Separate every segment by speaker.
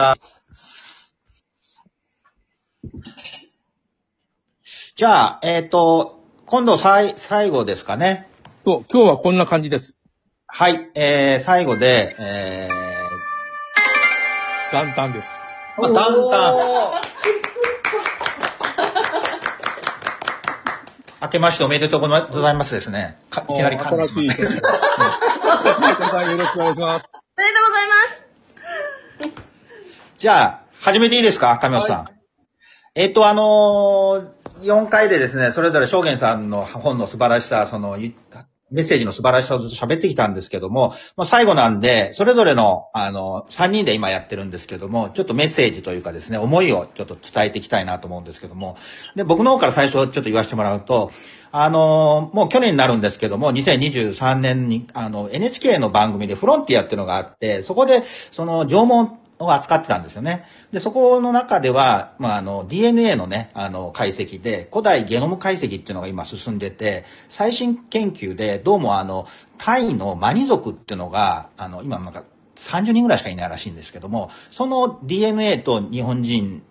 Speaker 1: た。じゃあ、えっ、と、今度さい最後ですかね。
Speaker 2: そう、今日はこんな感じです。
Speaker 1: はい、えー、最後で、え
Speaker 2: 元旦です。
Speaker 1: あ、だんだん、
Speaker 3: おー
Speaker 1: 明けましておめでとうございますですね。かいきなり噛んでしまったけど
Speaker 2: 新しい よろしくお願いします。
Speaker 3: おめでとうございます。
Speaker 1: じゃあ、始めていいですか神尾さん。えっ、と、あのー4回でですね、それぞれ証言さんの本の素晴らしさ、その、ゆメッセージの素晴らしさをずっと喋ってきたんですけども、まあ、最後なんで、それぞれの、あの、3人で今やってるんですけども、ちょっとメッセージというかですね、思いをちょっと伝えていきたいなと思うんですけども、で、僕の方から最初ちょっと言わせてもらうと、あの、もう去年になるんですけども、2023年に、あの、NHK の番組でフロンティアっていうのがあって、そこで、その、縄文を扱ってたんですよね。で、そこの中では、まあ、あの、DNA のね、あの、解析で、古代ゲノム解析っていうのが今進んでて、最新研究で、どうもあの、タイのマニ族っていうのが、あの、今なんか30人ぐらいしかいないらしいんですけども、その DNA と日本人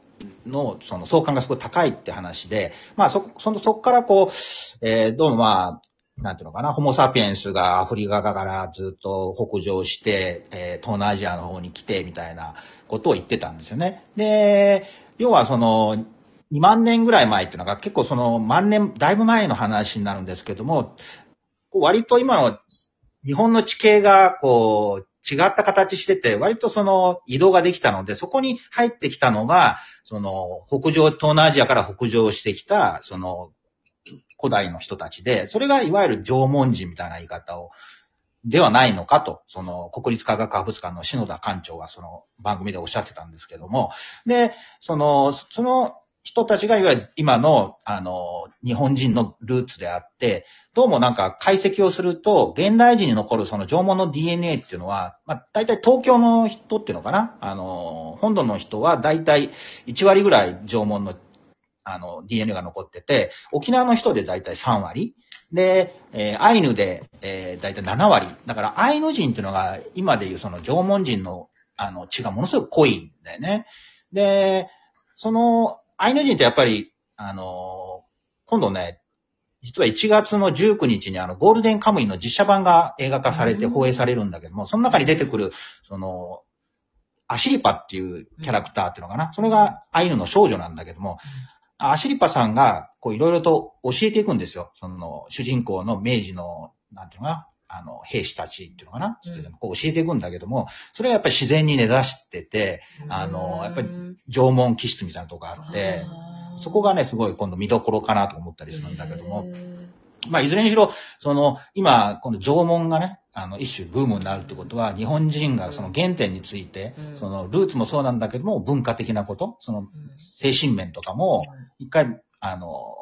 Speaker 1: のその相関がすごい高いって話で、まあそ、その、そこからこう、えーどうもまあ、なんていうのかな、ホモサピエンスがアフリカからずっと北上して、えー東南アジアの方に来てみたいなことを言ってたんですよね。で、要はその、2万年ぐらい前っていうのが結構その万年、だいぶ前の話になるんですけども、割と今の日本の地形がこう違った形してて、割とその移動ができたので、そこに入ってきたのが、その北上、東南アジアから北上してきた、その古代の人たちで、それがいわゆる縄文人みたいな言い方を、ではないのかと、その国立科学博物館の篠田館長がその番組でおっしゃってたんですけども、で、その、その人たちがいわゆる今の、あの、日本人のルーツであって、どうもなんか解析をすると、現代人に残るその縄文の DNA っていうのは、まあ大体東京の人っていうのかな？あの、本土の人は大体1割ぐらい縄文のあの DNA が残ってて、沖縄の人で大体3割。で、えーアイヌで、えー、大体7割。だからアイヌ人っていうのが今でいうその縄文人のあの血がものすごく濃いんだよね。で、そのアイヌ人ってやっぱり、あの今度ね、実は1月の19日にあのゴールデンカムイの実写版が映画化されて放映されるんだけども、その中に出てくる、その、アシリパっていうキャラクターっていうのかな。それがアイヌの少女なんだけども、アシリパさんが、こういろいろと教えていくんですよ。その、主人公の明治の、なんていうのかな、あの、兵士たちっていうのかな。
Speaker 3: うん
Speaker 1: こう教えていくんだけども、それがやっぱり自然に根ざしてて、あのやっぱり縄文気質みたいなとこがあって、そこがね、すごい今度見どころかなと思ったりするんだけども、まあ、いずれにしろ、その、今、この縄文がね、あの、一種ブームになるってことは、日本人がその原点について、
Speaker 3: うん。
Speaker 1: その、ルーツもそうなんだけども、文化的なこと、その、精神面とかも、一回、あの、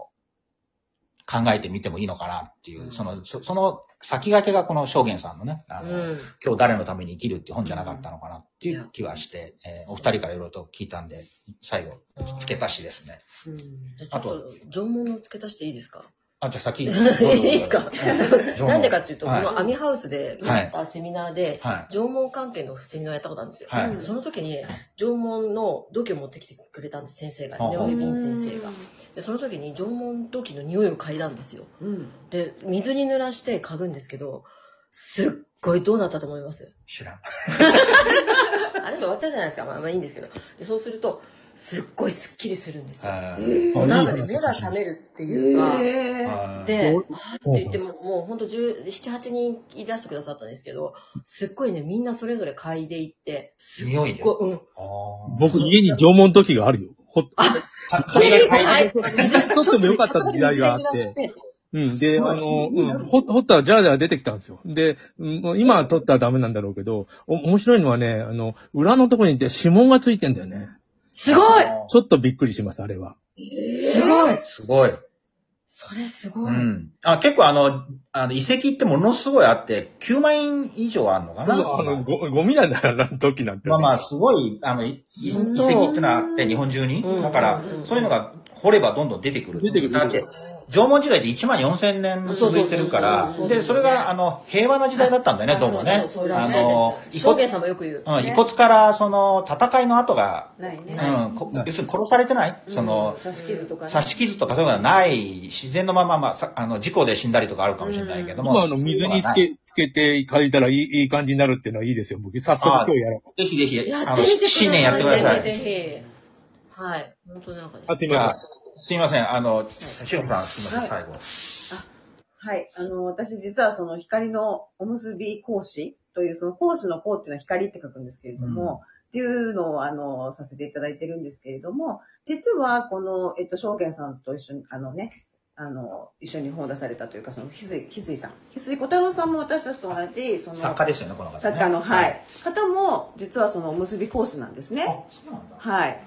Speaker 1: 考えてみてもいいのかなっていうう、
Speaker 3: ん。
Speaker 1: その、そその先駆けがこの証言さんのね、あの、
Speaker 3: うん。
Speaker 1: 今日誰のために生きるって本じゃなかったのかなっていう気はして、えーお二人からいろいろと聞いたんで、最後、付け足しですね。
Speaker 3: うん。あと、縄文の付け足していいですか？
Speaker 1: あ、じゃあ先。
Speaker 3: いいですか？なんでかっていうと、
Speaker 1: はい
Speaker 3: このアミハウスでやったセミナーで、
Speaker 1: はい。
Speaker 3: 縄文関係のセミナーやったことあるんですよ。
Speaker 1: はい
Speaker 3: その時に縄文の土器を持ってきてくれたんです、先生が。
Speaker 1: はあ
Speaker 3: ネオエビン先生が。で、その時に縄文土器の匂いを嗅いだんですよ。
Speaker 4: うん。
Speaker 3: で、水に濡らして嗅ぐんですけど、すっごいどうなったと思います？
Speaker 1: 知らん。
Speaker 3: あれ終わっちゃうじゃないですか。まあまあいいんですけど。でそうすると、すっごいスッキリするんですよ。なんかね、目が覚めるっていうか、
Speaker 4: え
Speaker 1: あー
Speaker 3: で、
Speaker 2: お
Speaker 3: わーって言っても、もうほんと7、8人いらしてくださったんですけど、すっごいね、みんなそれぞれ嗅いでいって、すっ
Speaker 1: 匂い
Speaker 3: い、うん。
Speaker 2: 僕、家に縄文時があるよ。ほっ
Speaker 1: か海外海
Speaker 3: はい
Speaker 1: 外
Speaker 3: 水
Speaker 2: ちょっとでよかった時代があってうん。で、あの、うん。ほ掘ったらジャージャー出てきたんですよ。で、今は取ったらダメなんだろうけど、お面白いのはね、あの、裏のところにいて指紋がついてんだよね。
Speaker 3: すごい
Speaker 2: ちょっとびっくりします、あれは。
Speaker 3: すごい
Speaker 1: すごい。
Speaker 3: それすごい。
Speaker 1: うん。あ、結構あの、あの、遺跡ってものすごいあって、9万円以上あるのかな？
Speaker 2: あの、ご、ゴミなんだから、時なんて。
Speaker 1: まあまあ、すごい、あの、い遺跡ってのはあって、日本中に？
Speaker 3: うん
Speaker 1: だから
Speaker 3: うん、
Speaker 1: そういうのが掘ればどんどん出てくる。
Speaker 2: 出てくる
Speaker 1: だって、縄文時代って1万4000年続いてるからで、それが、あの、平和な時代だったんだよね、どうもね。あの。遺骨
Speaker 3: 証言さんもよく言う。
Speaker 1: うん、遺骨から、その、戦いの跡が、
Speaker 4: ないね。
Speaker 1: うん、こ要するに殺されてない？その、
Speaker 4: 刺し傷とかね。
Speaker 1: 刺し傷とかそういうのがない、自然のまま、まあ、さあの、事故で死んだりとかあるかもしれないけども。
Speaker 2: まあ、あの、水につけ、つけて書いたらいいいい感じになるっていうのはいいですよ。僕、早速今日やろう。
Speaker 1: ぜひぜひ、
Speaker 3: や
Speaker 1: あの。新年やってください。
Speaker 3: ぜひぜひ。はい。本当なんかね。
Speaker 2: あ、すいま
Speaker 1: じゃあ、すいません、あの、しおんさん、すいません、最後。
Speaker 4: はい。あの、私実はその光のおむすび講師という、その講師の講っていうのは光って書くんですけれども、っていうのを、あの、させていただいてるんですけれども、実はこの、えっと、証言さんと一緒に、あのね、あの、一緒に本を出されたというか、その、ひすい、ひすいさん。ひすい小太郎さんも私たちと同じ、その、
Speaker 1: 作家ですよね、この方、ね。
Speaker 4: 作家の、はい。方も、実はそのおむすび講師なんですね。
Speaker 1: あ、そうなんだ。
Speaker 4: はい。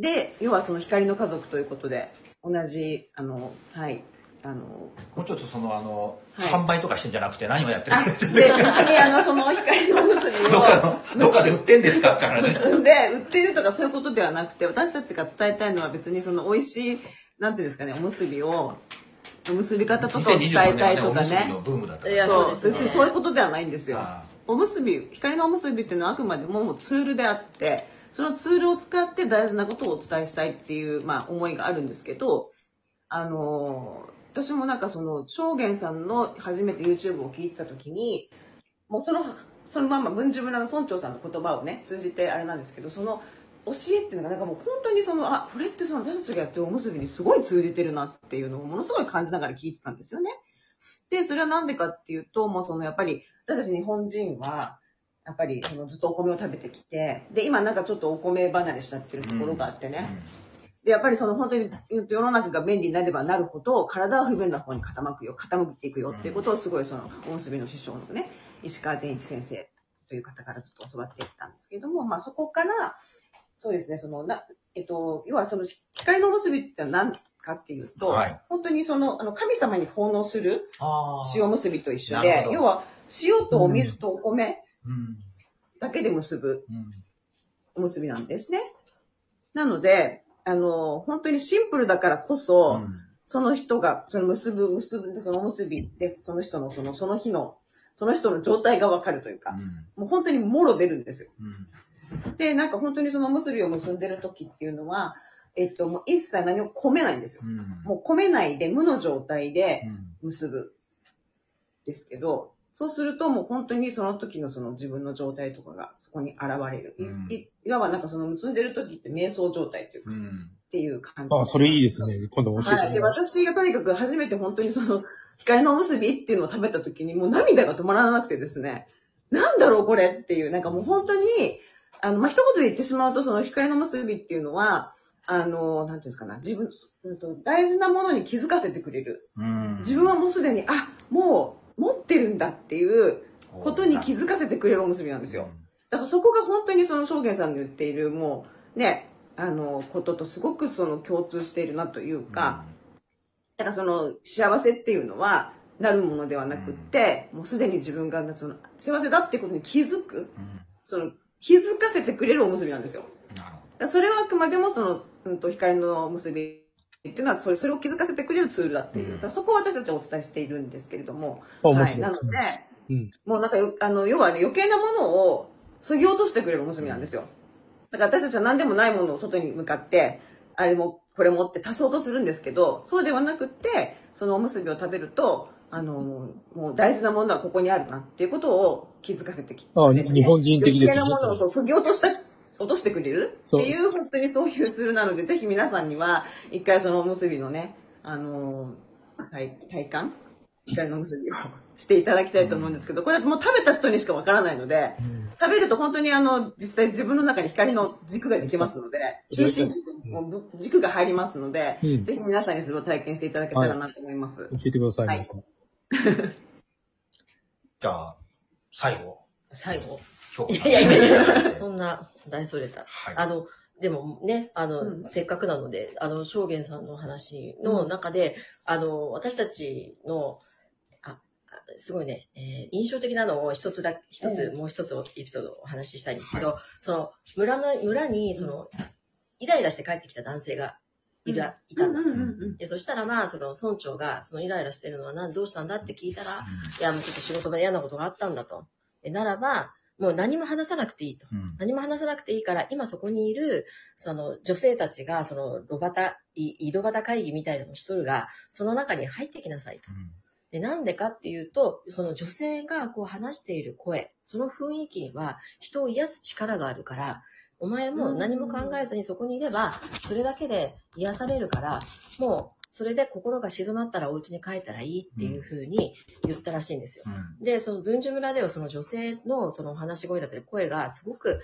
Speaker 4: で、要はその光の家族ということで、同じ、あの、はい、あの、
Speaker 1: もうちょっとその、あの、
Speaker 4: はい
Speaker 1: 販売とかしてんじゃなくて何をやってる
Speaker 4: あ、
Speaker 1: ん
Speaker 4: で、
Speaker 1: です
Speaker 4: 本当にあの、その光のおむすびを、
Speaker 1: どっかの、どっかで売ってんですか？からね。
Speaker 4: 結んで、売ってるとかそういうことではなくて、私たちが伝えたいのは別にその美味しい、なんていうんですかね、おむすびを、おむすび方とかを伝えたいとか
Speaker 1: 2025年は
Speaker 4: ね。
Speaker 1: ブームだった
Speaker 3: いや
Speaker 4: そう、別にそういうことではないんですよ。
Speaker 1: あ
Speaker 4: おむすび、光のおむすびっていうのはあくまでももうツールであって、そのツールを使って大事なことをお伝えしたいっていう、まあ、思いがあるんですけど、あのー私もなんかその、証言さんの初めて YouTube を聞いてた時に、もうその、そのまま文殊村の村長さんの言葉をね、通じてあれなんですけど、その、教えっていうのがなんかもう本当にその、あ、これってその私たちがやってるおむすびにすごい通じてるなっていうのをものすごい感じながら聞いてたんですよね。で、それはなんでかっていうと、もうそのやっぱり私たち日本人は、やっぱりそのずっとお米を食べてきて、で、今なんかちょっとお米離れしちゃってるところがあってね。で、やっぱりその本当に世の中が便利になればなるほど、体は不便な方に傾くよ、傾いていくよっていうことをすごいその、おむすびの師匠のね、石川善一先生という方からずっと教わっていったんですけれども、まあそこから、そうですね、その、な、えっと、要はその、光のおむすびって何かっていうと、
Speaker 1: はい
Speaker 4: 本当にその、あの、神様に奉納する塩むすびと一緒で要は塩とお水とお米
Speaker 1: うん。
Speaker 4: だけで結ぶ
Speaker 1: うん。
Speaker 4: おむすびなんですね。なので、あの、本当にシンプルだからこそ、
Speaker 1: うん
Speaker 4: その人が、その結ぶ、結ぶ、そのおむすびで、その人の、その、その日の、その人の状態がわかるというか、もう本当にもろ出るんですよ。
Speaker 1: うん
Speaker 4: で、なんか本当にそのおむすびを結んでる時っていうのは、えっと、もう一切何も込めないんですよ。
Speaker 1: うん
Speaker 4: もう込めないで無の状態で
Speaker 1: うん
Speaker 4: 結ぶ。ですけど、そうするともう本当にその時のその自分の状態とかがそこに現れる。い
Speaker 1: うん
Speaker 4: いいわばなんかその結んでる時って瞑想状態というか、っ
Speaker 1: うん
Speaker 4: ていう感じ。
Speaker 2: あ、それいいですね。今度教えて
Speaker 4: はい。で。私がとにかく初めて本当にその、光のおむすびっていうのを食べた時にもう涙が止まらなくてですね、なんだろうこれっていう、なんかもう本当に、あの、まあ、一言で言ってしまうと、その光のおむすびっていうのは、あの、なんていうんですかな、自分、うんと大事なものに気づかせてくれる。
Speaker 1: うん
Speaker 4: 自分はもうすでに、あ、もう持ってるんだっていうことに気づかせてくれるおむすびなんですよ。だからそこが本当にその証言さんの言っている、もう、ね、あの、こととすごくその共通しているなというか、だからその幸せっていうのは、なるものではなくって、もうすでに自分がその幸せだってことに気づく、
Speaker 1: うん。
Speaker 4: その気づかせてくれるおむすびなんですよ。それはあくまでもその、うん、と光のおむすびっていうのはそれそれを気づかせてくれるツールだっていう、
Speaker 1: うん
Speaker 4: そこを私たちはお伝えしているんですけれども、はい。なので、
Speaker 2: うん。
Speaker 4: もうなんかよ、あの、要はね、余計なものを削ぎ落としてくれるおむすびなんですよ。だから私たちは何でもないものを外に向かって、あれも、これもって足そうとするんですけど、そうではなくって、そのおむすびを食べると、あの、もう大事なものはここにあるなっていうことを気づかせてきて、
Speaker 2: あ日本人的ですね
Speaker 4: 余計なものをそぎ落とした、落としてくれる？
Speaker 2: そう。
Speaker 4: っていう、本当にそういうツールなので、ぜひ皆さんには、一回そのおむすびのね、あの、体、体感？光のおむすびをしていただきたいと思うんですけど、これはもう食べた人にしかわからないので、
Speaker 2: うん。
Speaker 4: 食べると本当にあの、実際自分の中に光の軸ができますので、中心軸が入りますので、
Speaker 2: うん。
Speaker 4: ぜひ皆さんにそれを体験していただけたらなと思います。
Speaker 2: 教えてください。
Speaker 4: はい。
Speaker 1: じゃあ、最後、
Speaker 3: 最後。
Speaker 1: 評価
Speaker 3: いやいやいやそんな大それた。
Speaker 1: はい。
Speaker 3: あの、でもね、あの、
Speaker 4: うん
Speaker 3: せっかくなので、あの、証言さんの話の中で、あの、私たちの、あ、あすごいね、えー印象的なのを一つだ、一つ、
Speaker 4: う
Speaker 3: もう一つエピソードをお話ししたいんですけど、その、村の、村に、その、イライラして帰ってきた男性がいら、いたんだ。そしたらまあ、その村長が、そのイライラしてるのは何、どうしたんだって聞いたら、いや、もうちょっと仕事で嫌なことがあったんだと。でならば、もう何も話さなくていいと。
Speaker 1: うん
Speaker 3: 何も話さなくていいから、今そこにいる、その女性たちが、その、ロバタ、い井戸端会議みたいなのをしとるが、その中に入ってきなさいと。で、なんでかっていうと、その女性がこう話している声、その雰囲気には人を癒す力があるから、お前も何も考えずにそこにいれば、それだけで癒されるから、もう、それで心が静まったらお家に帰ったらいいっていう風に言ったらしいんですよ。
Speaker 1: うん
Speaker 3: で、その文殊村ではその女性のそのお話し声だったり声がすごく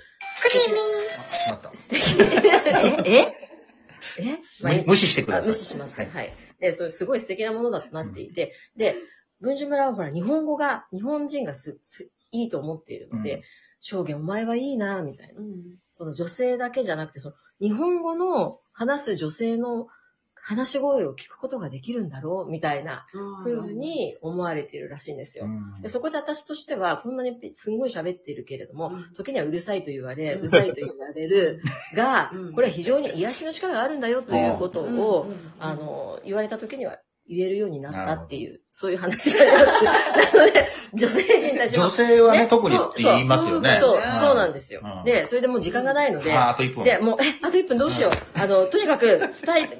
Speaker 1: あまた
Speaker 3: 素敵。え？え？え？まあ
Speaker 1: 無無視してください。
Speaker 3: あ無視しますね。はい。で、それすごい素敵なものだとなっていて、で、文殊村はほら、日本語が、日本人がす、す、いいと思っているので、
Speaker 1: うん
Speaker 3: 証言お前はいいな、みたいな。
Speaker 4: うん
Speaker 3: その女性だけじゃなくて、その、日本語の話す女性の話し声を聞くことができるんだろう、みたいな風に思われているらしいんですよ。
Speaker 1: うん。
Speaker 3: でそこで私としては、こんなにすんごい喋っているけれども、
Speaker 4: うん。
Speaker 3: 時にはうるさいと言われ、
Speaker 4: う
Speaker 3: ざいと言われるが
Speaker 4: うん、
Speaker 3: これは非常に癒しの力があるんだよということを、あの、言われた時には言えるようになったっていう、そういう話があります。なので、女性陣たちも
Speaker 1: 女性はね、
Speaker 3: ね
Speaker 1: 特にって言いますよね。
Speaker 3: そう、
Speaker 4: ね
Speaker 3: そうなんですよ
Speaker 1: うん。
Speaker 3: で、それでもう時間がないので、
Speaker 1: ああと1分。
Speaker 3: で、もう、え、あと1分どうしよう。あの、とにかく伝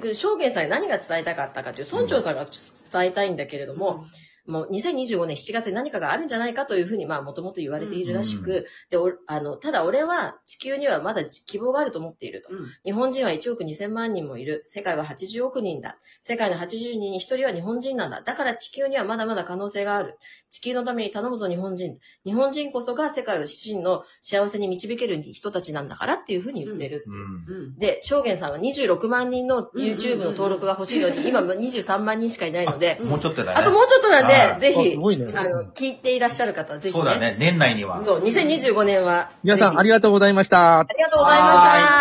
Speaker 3: え、証言さんに何が伝えたかったかという、村長さんが伝えたいんだけれども、もう2025年7月に何かがあるんじゃないかというふうに、まあ、もともと言われているらしく、で、おあの、ただ俺は地球にはまだ希望があると思っていると。
Speaker 4: うん
Speaker 3: 日本人は1億2000万人もいる。世界は80億人だ。世界の80人に1人は日本人なんだ。だから地球にはまだまだ可能性がある。地球のために頼むぞ日本人。日本人こそが世界を真の幸せに導ける人たちなんだからっていうふうに言ってる。
Speaker 1: うん
Speaker 4: うん
Speaker 3: で、証言さんは26万人の YouTube の登録が欲しいのに、今23万人しかいないので、
Speaker 1: もうちょっとだね。
Speaker 3: あともうちょっとなん
Speaker 1: はい
Speaker 3: で、ぜひ、
Speaker 2: あすごいね
Speaker 3: あの、聞いていらっしゃる方はぜひね。
Speaker 1: そうだね、年内には。
Speaker 3: そう、2025年は。
Speaker 2: 皆さんあ
Speaker 3: り
Speaker 2: りがとうございました
Speaker 3: あ。りがとうございました。